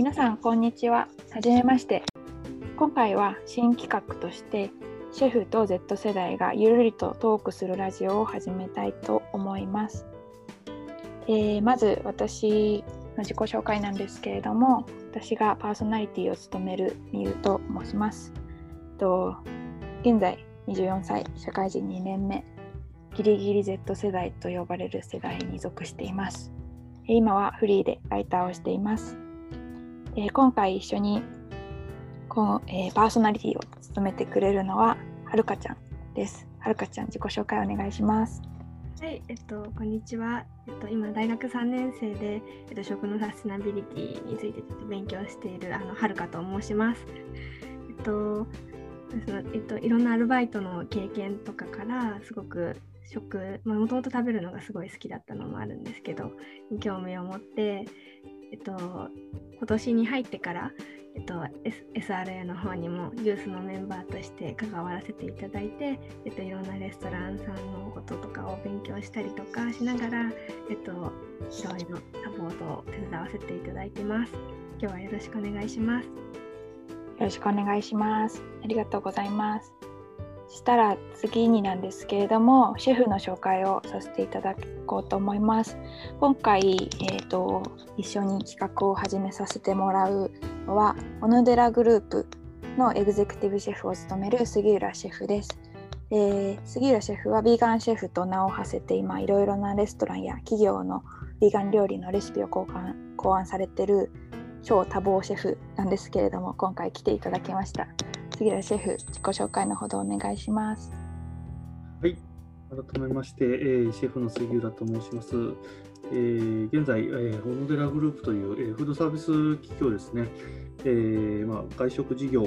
皆さんこんにちは。はじめまして。今回は新企画としてシェフと Z 世代がゆるりとトークするラジオを始めたいと思います、えー、まず私の自己紹介なんですけれども私がパーソナリティを務めるみゆと申します。と現在24歳社会人2年目ギリギリ Z 世代と呼ばれる世代に属しています。今はフリーでライターをしています。えー、今回一緒にこの、えー、パーソナリティを務めてくれるのははるかちゃんです。はるかちゃん自己紹介お願いします。はい、えっと、こんにちは。えっと、今、大学3年生で、えっと、食のサステナビリティについてちょっと勉強している、あの、はるかと申します。えっと、そのえっと、いろんなアルバイトの経験とかからすごく食もともと食べるのがすごい好きだったのもあるんですけど興味を持って、えっと、今年に入ってから、えっと、S、SRA の方にもジュースのメンバーとして関わらせていただいて、えっと、いろんなレストランさんのこととかを勉強したりとかしながら、えっと、いろいろサポートを手伝わせていただいてます。今日はよろしくお願いします。よろしくお願いします。ありがとうございます。したら次になんですけれどもシェフの紹介をさせていただこうと思います。今回、えーと、一緒に企画を始めさせてもらうのは小野寺グループのエグゼクティブシェフを務める杉浦シェフです、えー、杉浦シェフはビーガンシェフと名を馳せて今いろいろなレストランや企業のビーガン料理のレシピを考案考案されてる超多忙シェフなんですけれども今回来ていただきました。杉浦シェフ、自己紹介のほどお願いします。はい、改めまして、えー、シェフの杉浦と申します。えー、現在、えー、小野寺グループという、えー、フードサービス企業ですね、えーまあ、外食事業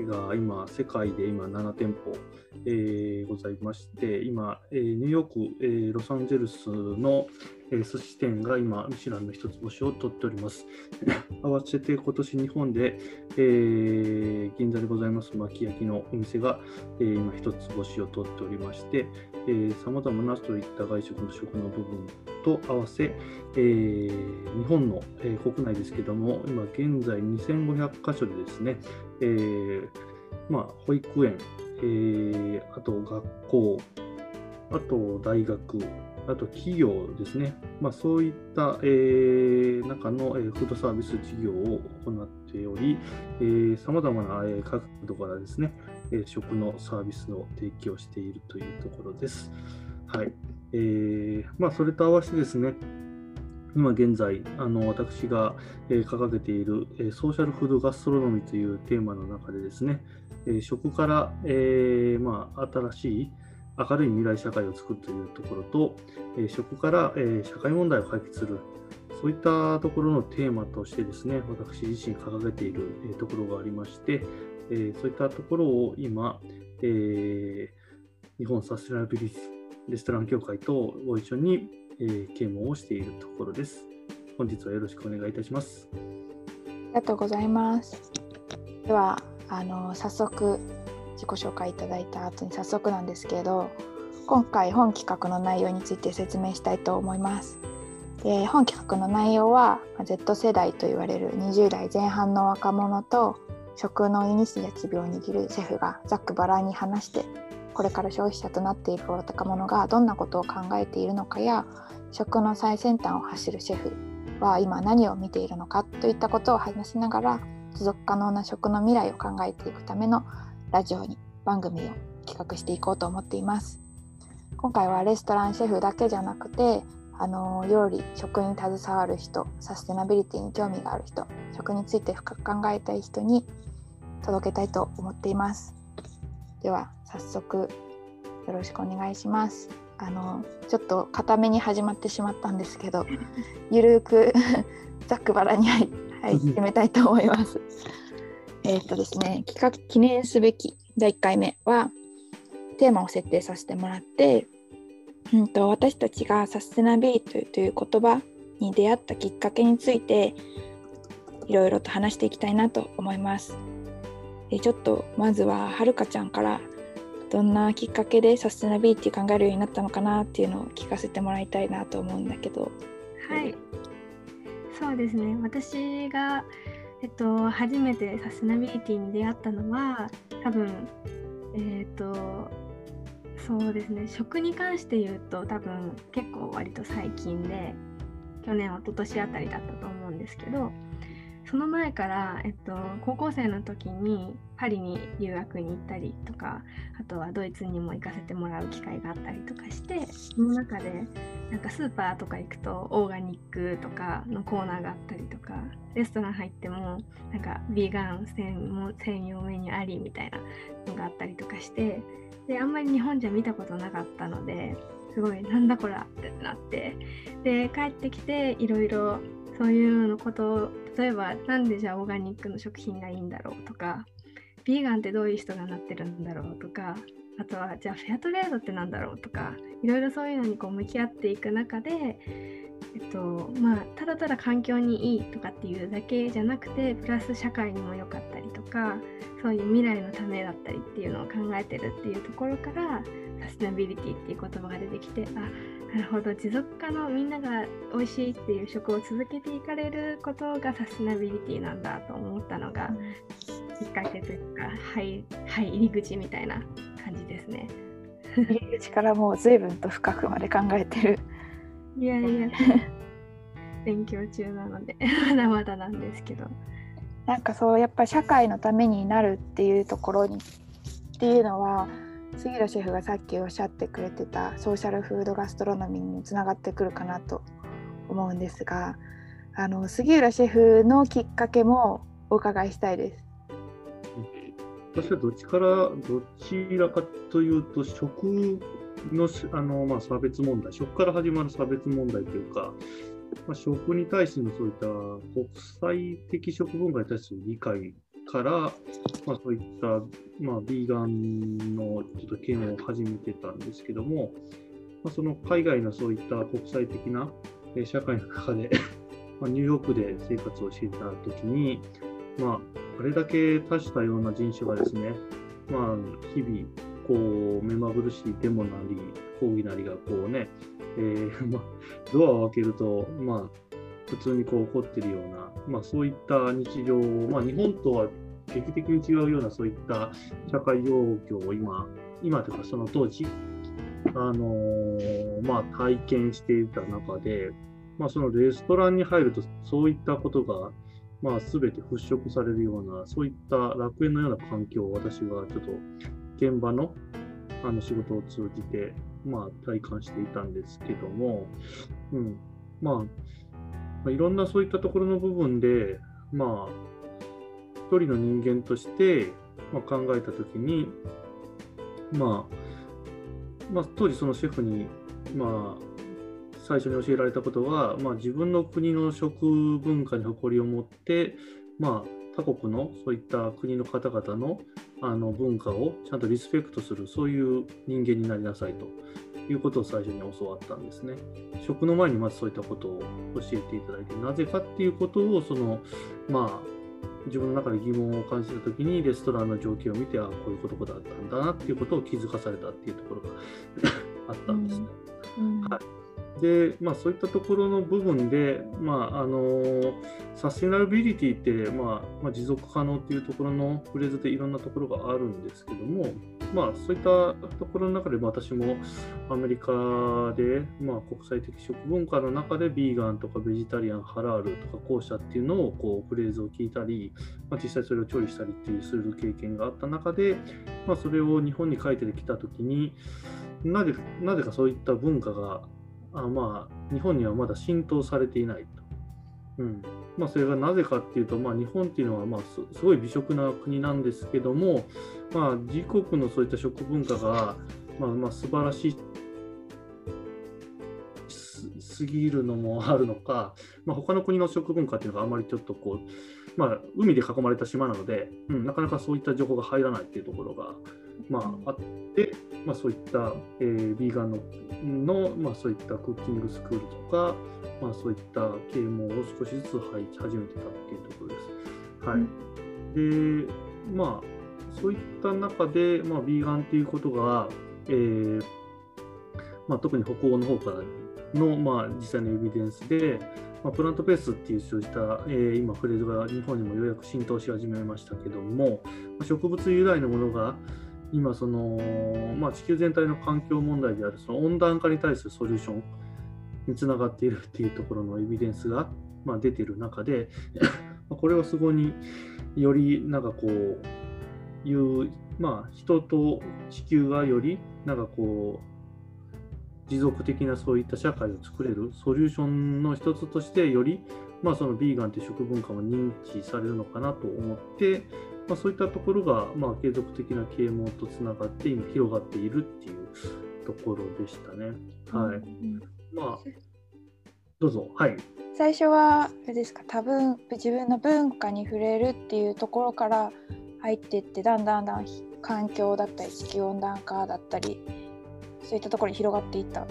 が今、世界で今7店舗、えー、ございまして、今、えー、ニューヨーク、えー、ロサンゼルスの、えー、寿司店が今、ミシュランの一つ星を取っております。合わせて今年日本で、えー、銀座でございます巻き焼きのお店が、えー、今一つ星を取っておりまして、さまざまなそういった外食の食の部分と合わせ、えー、日本の、えー、国内ですけども、今現在2500箇所でですね、えーまあ、保育園、えー、あと学校、あと大学、あと企業ですね、まあ、そういった、えー、中の、えー、フードサービス事業を行っており、さまざまな、えー、角度からですね、えー、食のサービスの提供しているというところです。はいえーまあ、それと合わせてですね、今現在、あの私が、えー、掲げている、えー、ソーシャルフードガストロノミーというテーマの中でですね、えー、食から、えーまあ、新しい明るい未来社会を作るというところと、えー、食から、えー、社会問題を解決する、そういったところのテーマとしてですね、私自身掲げている、えー、ところがありまして、えー、そういったところを今、えー、日本サステナビリティレストラン協会とご一緒にえー、啓蒙をしているところです。本日はよろしくお願いいたします。ありがとうございます。では、あの早速自己紹介いただいた後に早速なんですけど、今回本企画の内容について説明したいと思います。で本企画の内容は Z 世代と言われる20代前半の若者と食のイニシアチブを握るシェフがざっくばらんに話してこれから消費者となっていく若者がどんなことを考えているのかや食の最先端を走るシェフは今何を見ているのかといったことを話しながら持続可能な食の未来を考えていくためのラジオに番組を企画していこうと思っています今回はレストランシェフだけじゃなくてあの料理食に携わる人サステナビリティに興味がある人食について深く考えたい人に届けたいと思っていますでは早速よろしくお願いします。あのちょっと固めに始まってしまったんですけど、ゆるく ざっくばらにはい、はい、決めたいと思います。えっとですね、企画記念すべき第1回目はテーマを設定させてもらって、うんと、私たちがサステナビリティという言葉に出会ったきっかけについていろいろと話していきたいなと思います。でちょっとまずははるかちゃんからどんなきっかけでサステナビリティ考えるようになったのかなっていうのを聞かせてもらいたいなと思うんだけど。はい、そうですね私がえっと、初めてサステナビリティに出会ったのは多分えっ、とそうですね食に関して言うと多分結構割と最近で去年一昨年あたりだったと思うんですけどその前から、えっと、高校生の時にパリに留学に行ったりとかあとはドイツにも行かせてもらう機会があったりとかしてその中でなんかスーパーとか行くとオーガニックとかのコーナーがあったりとかレストラン入ってもなんかビーガン専用メニューありみたいなのがあったりとかしてであんまり日本じゃ見たことなかったのですごいなんだこらってなってで帰ってきていろいろそういうのことを例えばなんでじゃあオーガニックの食品がいいんだろうとかビーガンってどういう人がなってるんだろうとかあとはじゃあフェアトレードってなんだろうとかいろいろそういうのにこう向き合っていく中でえっとまあ、ただただ環境にいいとかっていうだけじゃなくてプラス社会にも良かったりとかそういう未来のためだったりっていうのを考えてるっていうところからサステナビリティっていう言葉が出てきてあなるほど持続可能みんなが美味しいっていう食を続けていかれることがサステナビリティなんだと思ったのがきっかけというかはい、はい、入り口みたいな感じですね。入り口からもう随分と深くまで考えてる。いやいや 勉強中なので まだまだなんですけど。なんかそうやっぱり社会のためになるっていうところにっていうのは杉浦シェフがさっきおっしゃってくれてたソーシャルフードガストロノミーにつながってくるかなと思うんですがあの杉浦シェフのきっかけもお伺いしたいです。私はどっちからどちらかというと食のあの、まあ、差別問題食から始まる差別問題というかまあ、食に対してのそういった国際的食文化に対する理解から、まあ、そういった、まあ、ビーガンのちょっと嫌悪を始めてたんですけども、まあ、その海外のそういった国際的な社会の中で、ニューヨークで生活をしていたときに、まあ、あれだけ多種多様な人種がですね、まあ、日々、こう、目まぐるしいデモなり、抗議なりがこうね、えー、まあ、ドアを開けると、まあ、普通にこう起こってるような、まあ、そういった日常を、まあ、日本とは劇的に違うようなそういった社会状況を今、今というかその当時、あのー、まあ、体験していた中で、まあ、そのレストランに入るとそういったことが、まあ、全て払拭されるようなそういった楽園のような環境を私がちょっと現場のあの仕事を通じてまあ、体感していたんですけども、うん。まあ、いろんなそういったところの部分で、まあ、一人の人間として、まあ、考えたときに、まあ、まあ、当時そのシェフに、まあ、最初に教えられたことは、まあ、自分の国の食文化に誇りを持って、まあ、他国のそういった国の方々のあの文化をちゃんとリスペクトするそういう人間になりなさいということを最初に教わったんですね。食の前にまずそういったことを教えていただいてなぜかっていうことをそのまあ自分の中で疑問を感じた時にレストランの状況を見てあこういうことだったんだなっていうことを気づかされたっていうところが あったんですね。うんうん、はいで、まあ、そういったところの部分で、まああのサステナビリティって、まあまあ、持続可能っていうところのフレーズでいろんなところがあるんですけども、まあ、そういったところの中で私もアメリカで、まあ、国際的食文化の中でビーガンとかベジタリアン、ハラールとか後者っていうのをこうフレーズを聞いたり、まあ、実際それを調理したりっていうする経験があった中で、まあ、それを日本に書いてきたときになぜなぜかそういった文化があまあ、日本にはまだ浸透されていないと。うんまあ、それがなぜかっていうと、まあ、日本っていうのはまあすごい美食な国なんですけども、まあ、自国のそういった食文化が、まあ、まあ素晴らしいすぎるのもあるのか、まあ、他の国の食文化っていうのがあまりちょっとこう、まあ、海で囲まれた島なので、うん、なかなかそういった情報が入らないっていうところが、まあ、あって、まあ、そういった、えー、ビーガンのの、まあ、そういったクッキングスクールとか、まあ、そういった啓蒙を少しずつ入り始めてたっていうところです。はい、でまあそういった中で、まあ、ビーガンっていうことが、えーまあ、特に北欧の方からの、まあ、実際のエビデンスで、ままあ、プラントベースっていうそういった、えー、今フレーズが日本にもようやく浸透し始めましたけども、まあ、植物由来のものが今その、まあ、地球全体の環境問題であるその温暖化に対するソリューションにつながっているっていうところのエビデンスが、まあ、出てる中で これはすごいよりなんかこういう、まあ、人と地球がよりなんかこう持続的なそういった社会を作れるソリューションの一つとしてより、まあ、そのビーガンという食文化も認知されるのかなと思って、まあ、そういったところが、まあ、継続的な啓蒙とつながって今広がっているっていうところでしたね。はい、うん、まあどうぞ。はい。最初はですか多分自分の文化に触れるっていうところから入っていってだんだんだん環境だったり地球温暖化だったりそういったところに広がっていった。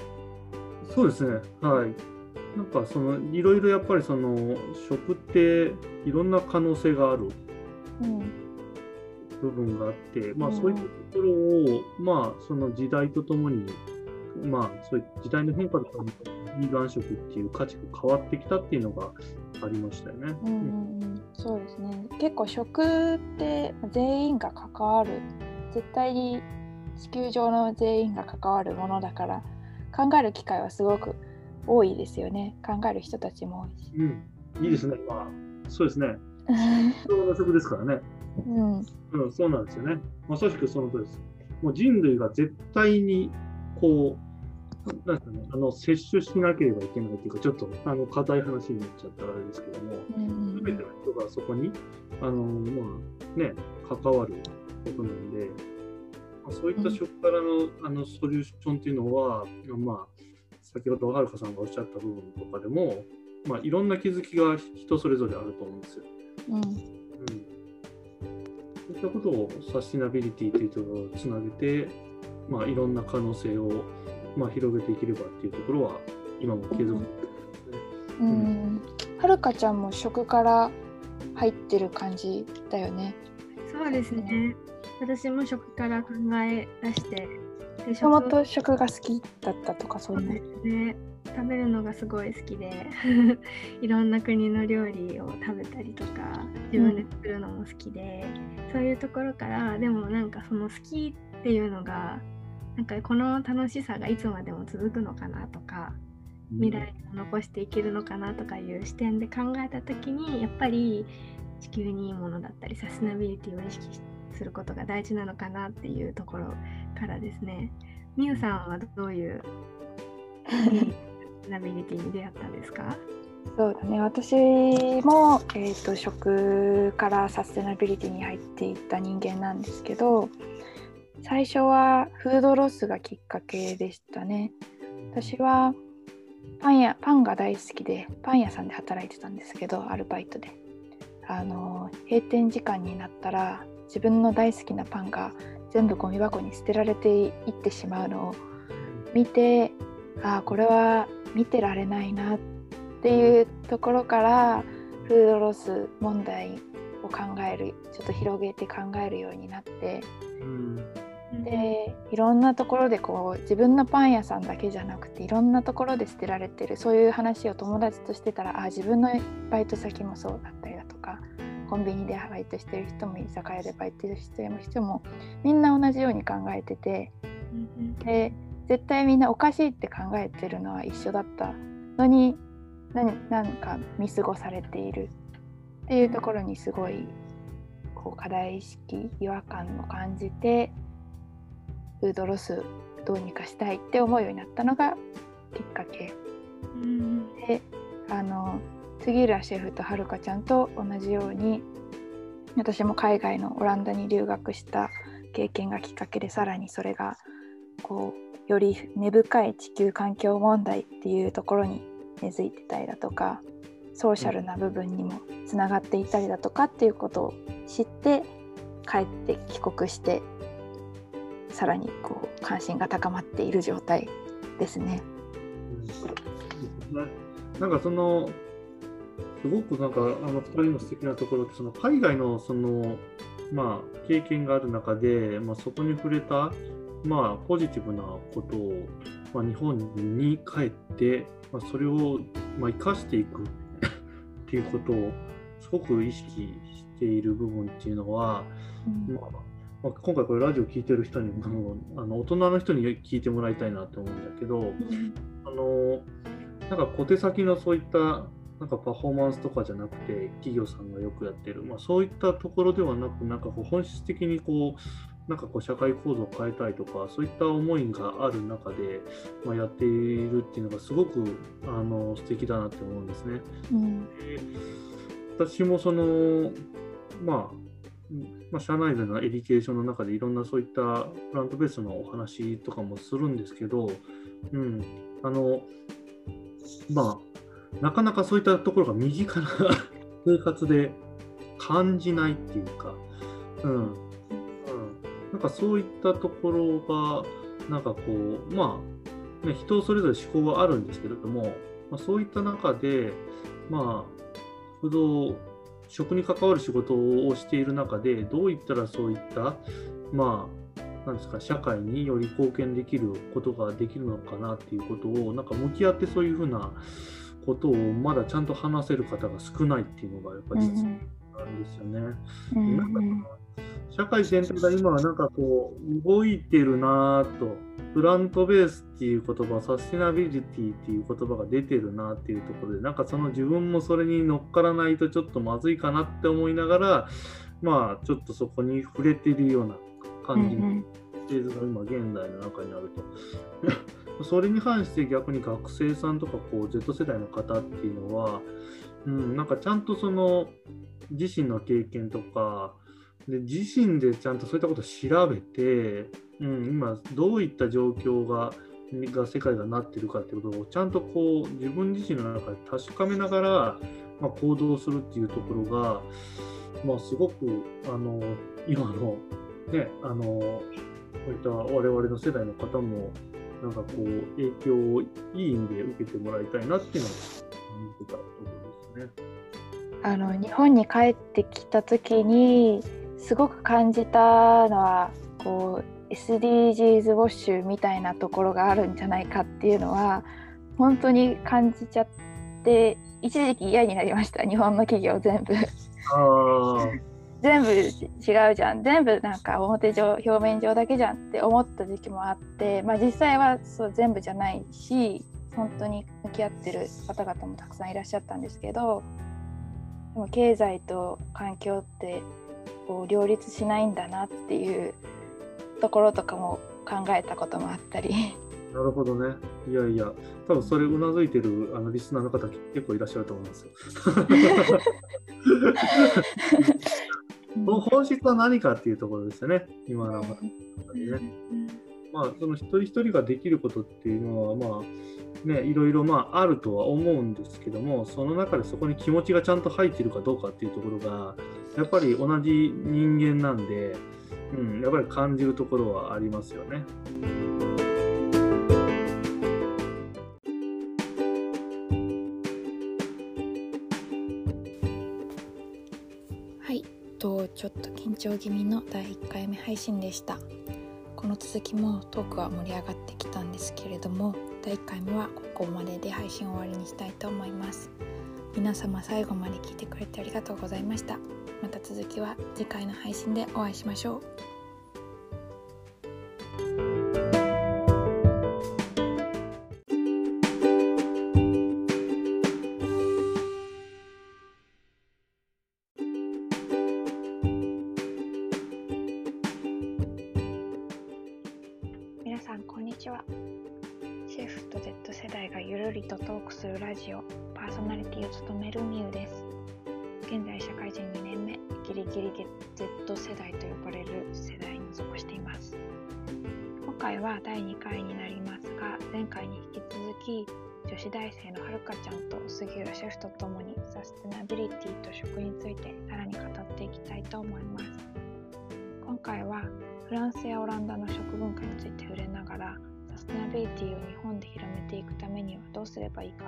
そうですね。はいなんかそのいろいろやっぱりその食っていろんな可能性がある部分があって、うん、まあそういったところを、まあその時代とともにまあそういう時代の変化とかビーガン食っていう価値が変わってきたっていうのがありましたよね。うん、そうですね。結構食って全員が関わる絶対に地球上の全員が関わるものだから考える機会はすごく多いですよね考える人たちも多いし。うん、いいですね、まあ、そうですね。の食ですからね。うん、うん、そうなんですよね。まさしくその通りです。もう人類が絶対にこう、なんかね、あの摂取しなければいけないというか、ちょっとあの硬い話になっちゃったらあれですけども、す、べ、ての人がそこにあの、まあね、関わることなんで、そういった食からの,、あのソリューションっていうのは、まあ、先ほどはるかさんがおっしゃった部分とかでも、まあ、いろんな気づきが人それぞれあると思うんですよ。うん、うん、そういったことをサスティナビリティというところをつなげて、まあ、いろんな可能性を、まあ、広げていければっていうところは今も継続、うん、うん、はるかちゃんも食から入ってる感じだよね。そうですね。私も食から考え出してもともと食が好きだったとかそういうね。食べるのがすごい好きで。いろんな国の料理を食べたりとか自分で作るのも好きで、うん、そういうところからでもなんかその好きっていうのがなんかこの楽しさがいつまでも続くのかなとか未来を残していけるのかなとかいう視点で考えた時にやっぱり地球にいいものだったりサステナビリティを意識してすることが大事なのかなっていうところからですね。みゆさんはどういうナビリティに出会ったんですか？そうだね。私も、えーと、食からサステナビリティに入っていった人間なんですけど最初はフードロスがきっかけでしたね。私はパン屋パンが大好きでパン屋さんで働いてたんですけどアルバイトで。あの閉店時間になったら自分の大好きなパンが全部ゴミ箱に捨てられていってしまうのを見てああこれは見てられないなっていうところからフードロス問題を考えるちょっと広げて考えるようになって、うん、でいろんなところでこう自分のパン屋さんだけじゃなくていろんなところで捨てられてるそういう話を友達としてたらあ自分のバイト先もそうだったりだとかコンビニでバイトしてる人も居酒屋でバイトしてる人もみんな同じように考えてて、で絶対みんなおかしいって考えてるのは一緒だったのに何か見過ごされている。っていうところにすごいこう課題意識違和感を感じてフードロスどうにかしたいって思うようになったのがきっかけ。であの杉浦シェフとはるかちゃんと同じように私も海外のオランダに留学した経験がきっかけでさらにそれがこうより根深い地球環境問題っていうところに根付いてたりだとかソーシャルな部分にもつながっていたりだとかっていうことを知って帰って帰国してさらにこう関心が高まっている状態ですね。なんかそのすごくなんかあの2人の素敵なところってその海外のその、まあ、経験がある中で、まあ、そこに触れた、まあ、ポジティブなことを、まあ、日本に帰って、まあ、それを、まあ、生かしていく っていうことをすごく意識している部分っていうのは、うん。まあまあ今回これラジオ聞いてる人にもあの大人の人に聞いてもらいたいなと思うんだけどあのなんか小手先のそういったなんかパフォーマンスとかじゃなくて企業さんがよくやってる、まあ、そういったところではなくなんかこう本質的にこうなんかこう社会構造を変えたいとかそういった思いがある中で、まあ、やっているっていうのがすごくあの素敵だなって思うんですね。うん。で私もその、まあ、まあ、社内でのエデュケーションの中でいろんなそういったプラントベースのお話とかもするんですけど、うん、あの、まあ、なかなかそういったところが身近な 生活で感じないっていうか、うん、うん、なんかそういったところが、なんかこう、まあ、ね、人それぞれ思考はあるんですけれども、まあ、そういった中で、まあ、不動食に関わる仕事をしている中でどういったらそういったまあなんですか社会により貢献できることができるのかなっていうことをなんか向き合ってそういうふうなことをまだちゃんと話せる方が少ないっていうのがやっぱうんり実なんですよね。うんなんか社会全体が今はなんかこう動いてるなぁとプラントベースっていう言葉サステナビリティっていう言葉が出てるなっていうところでなんかその自分もそれに乗っからないとちょっとまずいかなって思いながらまあちょっとそこに触れてるような感じのフェーズが今現代の中にあると。それに関して逆に学生さんとかこう Z 世代の方っていうのは、うん、なんかちゃんとその自身の経験とかで自身でちゃんとそういったことを調べて、うん、今どういった状況がが世界がなってるかっていうことをちゃんとこう自分自身の中で確かめながら、まあ、行動するっていうところが、まあ、すごくあの今のねあのこういった我々の世代の方もなんかこう影響をいい意味で受けてもらいたいなっていうのを思ってたところですね。あの日本に帰ってきた時にすごく感じたのはこう SDGs ウォッシュみたいなところがあるんじゃないかっていうのは本当に感じちゃって一時期嫌になりました日本の企業全部あ全部違うじゃん全部なんか表上表面上だけじゃんって思った時期もあって、まあ、実際はそう全部じゃないし本当に向き合ってる方々もたくさんいらっしゃったんですけどでも経済と環境ってこう両立しないんだなっていうところとかも考えたこともあったりなるほどね。いやいや、多分それうなずいてるあのリスナーの方結構いらっしゃると思いますよ。その本質は何かっていうところですよね、今の話でね。まあ、その一人一人ができることっていうのは、まあ、ね、いろいろまああるとは思うんですけども、その中でそこに気持ちがちゃんと入っているかどうかっていうところが、やっぱり同じ人間なんで、うん、やっぱり感じるところはありますよね。緊張気味の第1回目配信でした。この続きもトークは盛り上がってきたんですけれども、第1回目はここまでで配信終わりにしたいと思います。皆様最後まで聞いてくれてありがとうございました。また続きは次回の配信でお会いしましょう。会人2年目ギリギリ Z 世代と呼ばれる世代に属しています。今回は第2回になりますが前回に引き続き女子大生のはるかちゃんと杉浦シェフとともにサステナビリティと食についてさらに語っていきたいと思います。今回はフランスやオランダの食文化について触れながらサステナビリティを日本で広めていくためにはどうすればいいか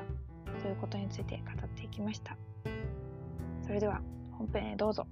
ということについて語っていきました。それでは本編へどうぞ。